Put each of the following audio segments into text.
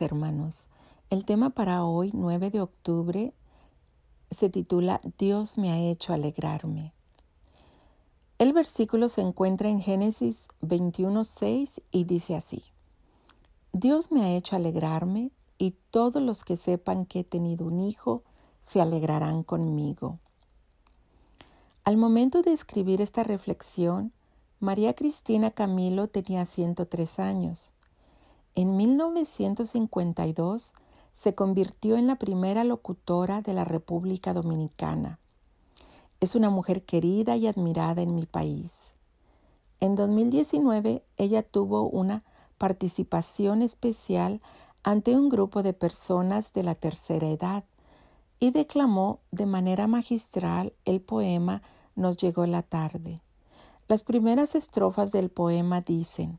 hermanos. El tema para hoy, 9 de octubre, se titula Dios me ha hecho alegrarme. El versículo se encuentra en Génesis 21:6 y dice así: Dios me ha hecho alegrarme y todos los que sepan que he tenido un hijo se alegrarán conmigo. Al momento de escribir esta reflexión, María Cristina Camilo tenía 103 años. En 1952 se convirtió en la primera locutora de la República Dominicana. Es una mujer querida y admirada en mi país. En 2019 ella tuvo una participación especial ante un grupo de personas de la tercera edad y declamó de manera magistral el poema Nos llegó la tarde. Las primeras estrofas del poema dicen,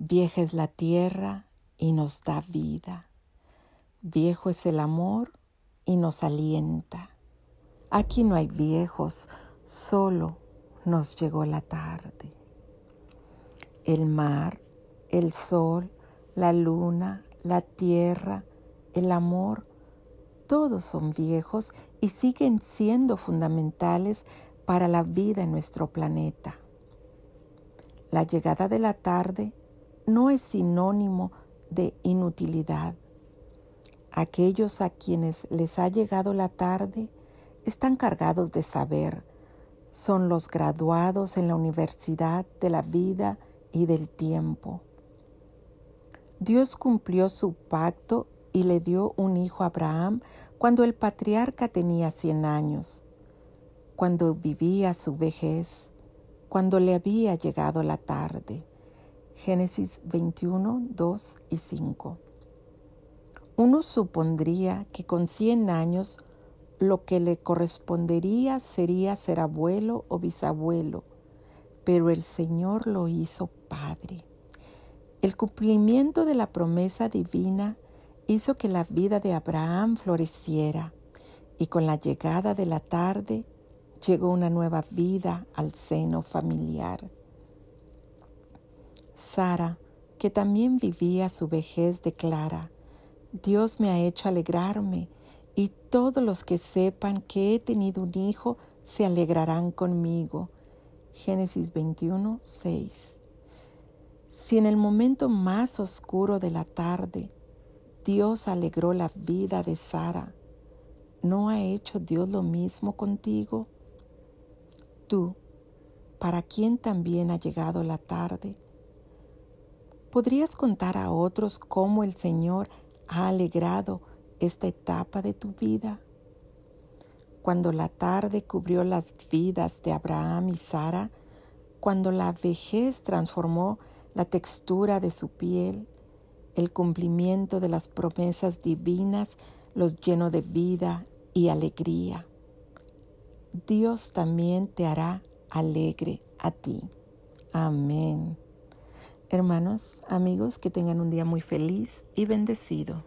Vieja es la tierra y nos da vida. Viejo es el amor y nos alienta. Aquí no hay viejos, solo nos llegó la tarde. El mar, el sol, la luna, la tierra, el amor, todos son viejos y siguen siendo fundamentales para la vida en nuestro planeta. La llegada de la tarde no es sinónimo de inutilidad. Aquellos a quienes les ha llegado la tarde están cargados de saber. Son los graduados en la Universidad de la Vida y del Tiempo. Dios cumplió su pacto y le dio un hijo a Abraham cuando el patriarca tenía cien años, cuando vivía su vejez, cuando le había llegado la tarde. Génesis 21, 2 y 5. Uno supondría que con 100 años lo que le correspondería sería ser abuelo o bisabuelo, pero el Señor lo hizo padre. El cumplimiento de la promesa divina hizo que la vida de Abraham floreciera y con la llegada de la tarde llegó una nueva vida al seno familiar. Sara, que también vivía su vejez, declara, Dios me ha hecho alegrarme y todos los que sepan que he tenido un hijo se alegrarán conmigo. Génesis 21, 6. Si en el momento más oscuro de la tarde Dios alegró la vida de Sara, ¿no ha hecho Dios lo mismo contigo? Tú, para quien también ha llegado la tarde, ¿Podrías contar a otros cómo el Señor ha alegrado esta etapa de tu vida? Cuando la tarde cubrió las vidas de Abraham y Sara, cuando la vejez transformó la textura de su piel, el cumplimiento de las promesas divinas los llenó de vida y alegría. Dios también te hará alegre a ti. Amén. Hermanos, amigos, que tengan un día muy feliz y bendecido.